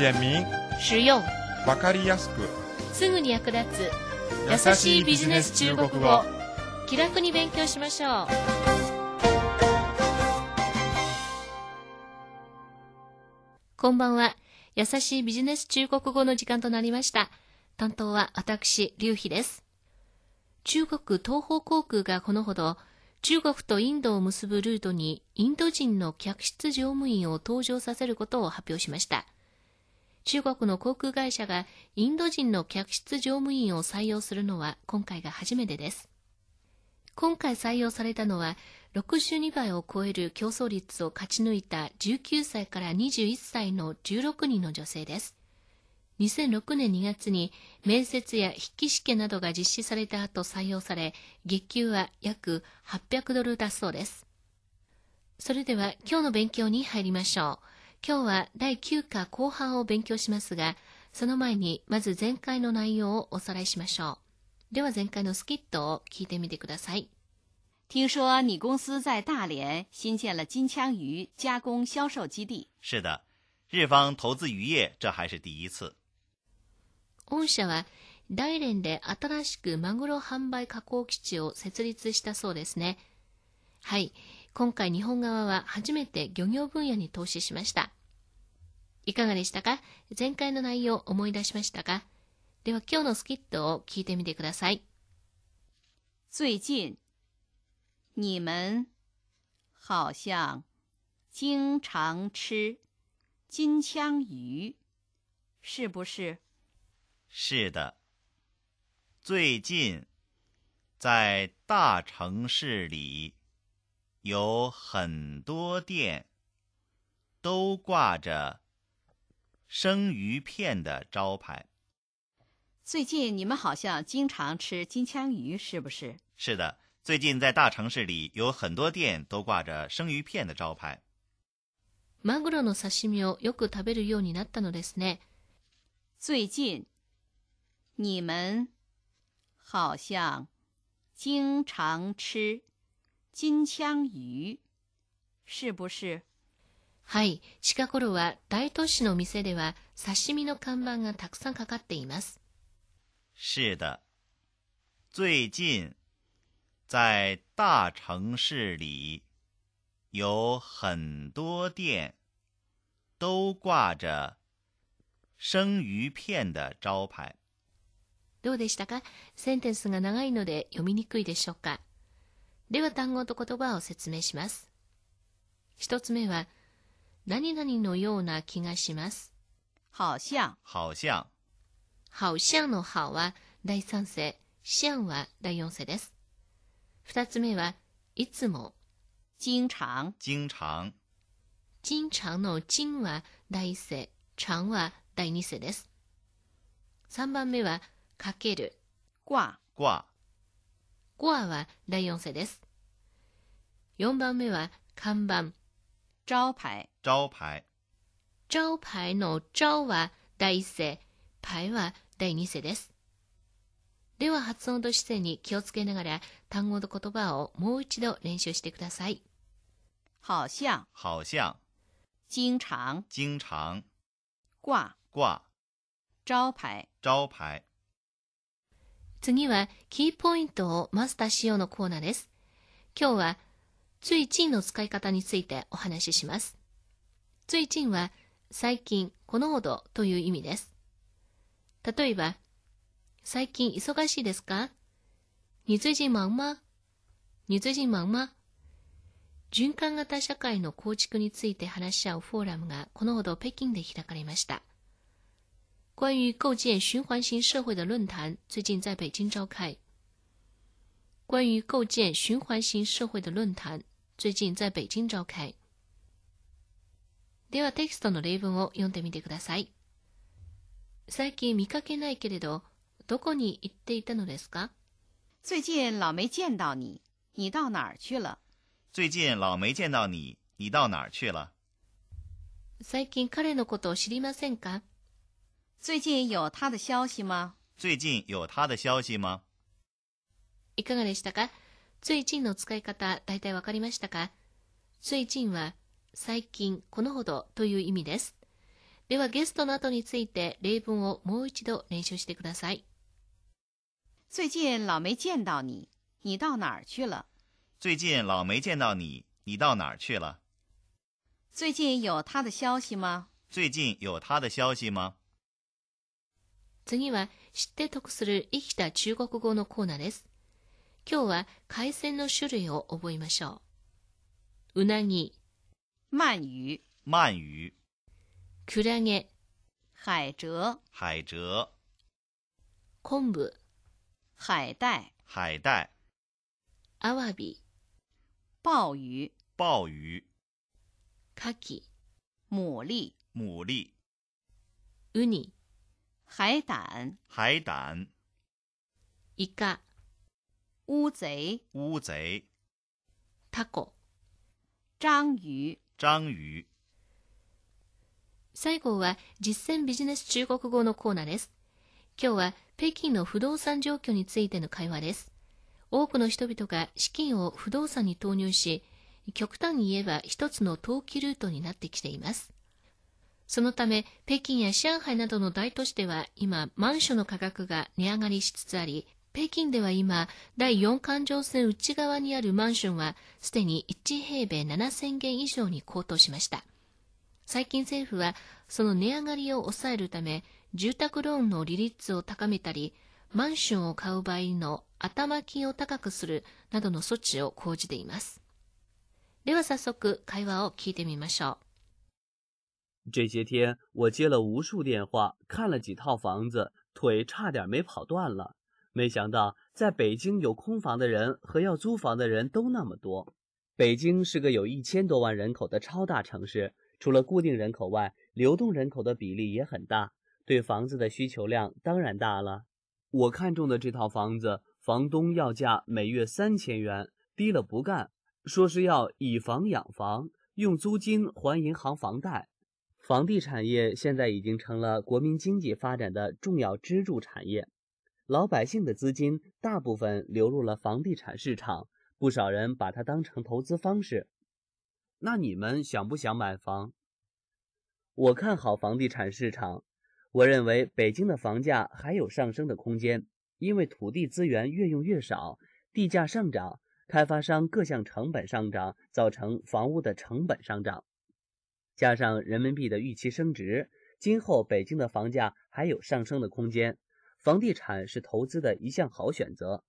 简明、实用、わかりやすく。すぐに役立つ。優しいビジネス中国語。気楽に勉強しましょう。こんばんは。優しいビジネス中国語の時間となりました。担当は私劉飛です。中国東方航空がこのほど中国とインドを結ぶルートにインド人の客室乗務員を登場させることを発表しました中国の航空会社がインド人の客室乗務員を採用するのは今回が初めてです。今回採用されたのは62倍を超える競争率を勝ち抜いた19歳から21歳の16人の女性です。2006年2月に面接や筆記試験などが実施された後採用され月給は約800ドルだそうです。それでは今日の勉強に入りましょう。今日は第9課後半を勉強しますがその前にまず前回の内容をおさらいしましょうでは前回のスキットを聞いてみてください听说你公司在大连新建了金枪鱼加工销售基地，是的，日方投资渔业，这还是第一次。御社は大連で新しくマグロ販売加工基地を設立したそうですね。はい、今回日本側は初めて漁業分野に投資しました。いかがでしたか？前回の内容を思い出しましたか？では今日のスキットを聞いてみてください。最近你们好像经常吃金枪鱼，是不是？是的，最近在大城市里有很多店都挂着生鱼片的招牌。最近你们好像经常吃金枪鱼，是不是？是的，最近在大城市里有很多店都挂着生鱼片的招牌。マグロの刺身をよく食べるようになったのですね。最近你们好像经常吃 金枪鱼，是不是？はい、近頃は大都市の店では刺身の看板がたくさんかかっています。是的，最近在大城市里有很多店都挂着生鱼片的招牌。どうでしたか？センテンスが長いので読みにくいでしょうか？では単語と言葉を説明します。一つ目は、何々のような気がします。好像好像好像の好は第三世、像は第四世です。二つ目は、いつも。经常经常经常の经は第一世、常は第二世です。三番目は、かける。挂挂ゴアは第四世です。四番目は、看板。招牌招牌招牌の招は第一世、牌は第二世です。では発音と姿勢に気をつけながら単語と言葉をもう一度練習してください。好像好像经常经常挂挂招牌招牌。次はキーポイントをマスターしようのコーナーです。今日は最近の使い方についてお話しします。最近は最近、このほどという意味です。例えば、最近忙しいですか？你最近忙吗你最近忙吗循環型社会の構築について話し合うフォーラムがこのほど北京で開かれました。关于构建循环型社会的论坛最近在北京召开。关于构建循环型社会的论坛最近在北京召開。ではテキストの例文を読んでみてください。最近見かけないけれど、どこに行っていたのですか最近老没见到你，你到哪儿去了？最近老没见到你，你到哪儿去了？最近彼のことを知りませんか 最近有他的消息吗？最近有他的消息吗？いかがでしたか？最近の使い方、大体わかりましたか？最近は最近、このほどという意味です。ではゲストの後について例文をもう一度練習してください。最近老没见到你，你到哪儿去了？最近老没见到你，你到哪儿去了？最近有他的消息吗？最近有他的消息吗？次は知って得する生きた中国語のコーナーです。今日は海鮮の種類を覚えましょう。うなぎ、鳗鱼、鳗鱼、クラゲ、海蜇、海蜇、昆布、海带、海带、アワビ、鲍鱼、鲍鱼、カキ、牡蛎、牡蛎、ウニ、海胆、海胆、イカ、乌贼、乌贼、タコ。章鱼、章鱼。最後は実践ビジネス中国語のコーナーです。今日は北京の不動産状況についての会話です。多くの人々が資金を不動産に投入し、極端に言えば一つの投機ルートになってきています。そのため、北京や上海などの大都市では今、マンションの価格が値上がりしつつあり、北京では今、第4環状線内側にあるマンションは、すでに1平米7000元以上に高騰しました。最近政府は、その値上がりを抑えるため、住宅ローンの利率を高めたり、マンションを買う場合の頭金を高くするなどの措置を講じています。では早速、会話を聞いてみましょう。这些天我接了无数电话，看了几套房子，腿差点没跑断了。没想到在北京有空房的人和要租房的人都那么多。北京是个有一千多万人口的超大城市，除了固定人口外，流动人口的比例也很大，对房子的需求量当然大了。我看中的这套房子，房东要价每月三千元，低了不干，说是要以房养房，用租金还银行房贷。房地产业现在已经成了国民经济发展的重要支柱产业，老百姓的资金大部分流入了房地产市场，不少人把它当成投资方式。那你们想不想买房？我看好房地产市场，我认为北京的房价还有上升的空间，因为土地资源越用越少，地价上涨，开发商各项成本上涨，造成房屋的成本上涨。加上人民币的预期升值，今后北京的房价还有上升的空间，房地产是投资的一项好选择。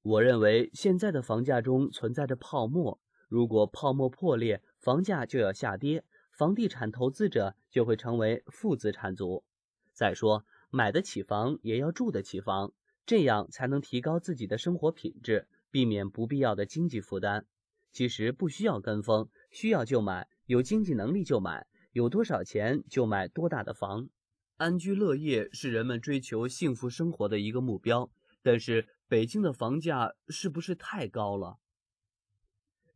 我认为现在的房价中存在着泡沫，如果泡沫破裂，房价就要下跌，房地产投资者就会成为负资产族。再说，买得起房也要住得起房，这样才能提高自己的生活品质，避免不必要的经济负担。其实不需要跟风，需要就买。有经济能力就买，有多少钱就买多大的房。安居乐业是人们追求幸福生活的一个目标，但是北京的房价是不是太高了？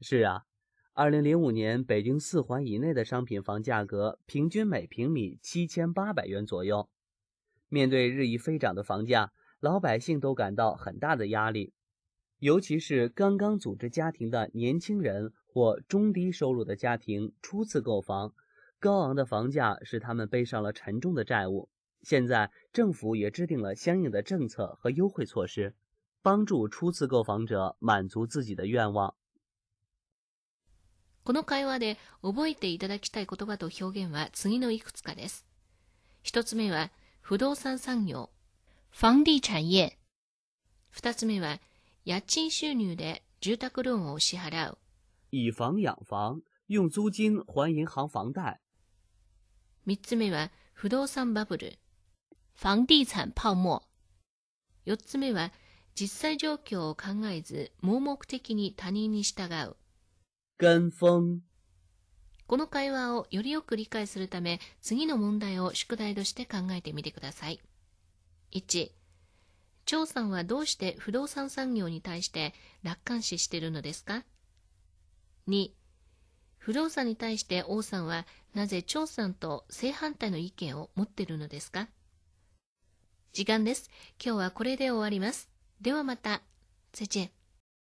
是啊，二零零五年北京四环以内的商品房价格平均每平米七千八百元左右。面对日益飞涨的房价，老百姓都感到很大的压力，尤其是刚刚组织家庭的年轻人。或中低收入的家庭初次购房，高昂的房价使他们背上了沉重的债务。现在政府也制定了相应的政策和优惠措施，帮助初次购房者满足自己的愿望。この会話で覚えていただきたい言葉と表現は次のいくつかです。一つ目は不動産産業、房地产业。二つ目は家賃収入で住宅ローンを支払う。 以房养房，用租金还银行房贷。三つ目は不動産バブル、房地產泡沫。四つ目は実際状況を考えず盲目的に他人に従う。跟風。この会話をよりよく理解するため、次の問題を宿題として考えてみてください。1、張さんはどうして不動産産業に対して楽観視しているのですか？2、不動産に対して王さんはなぜ張さんと正反対の意見を持っているのですか？時間です。今日はこれで終わります。ではまた。再见。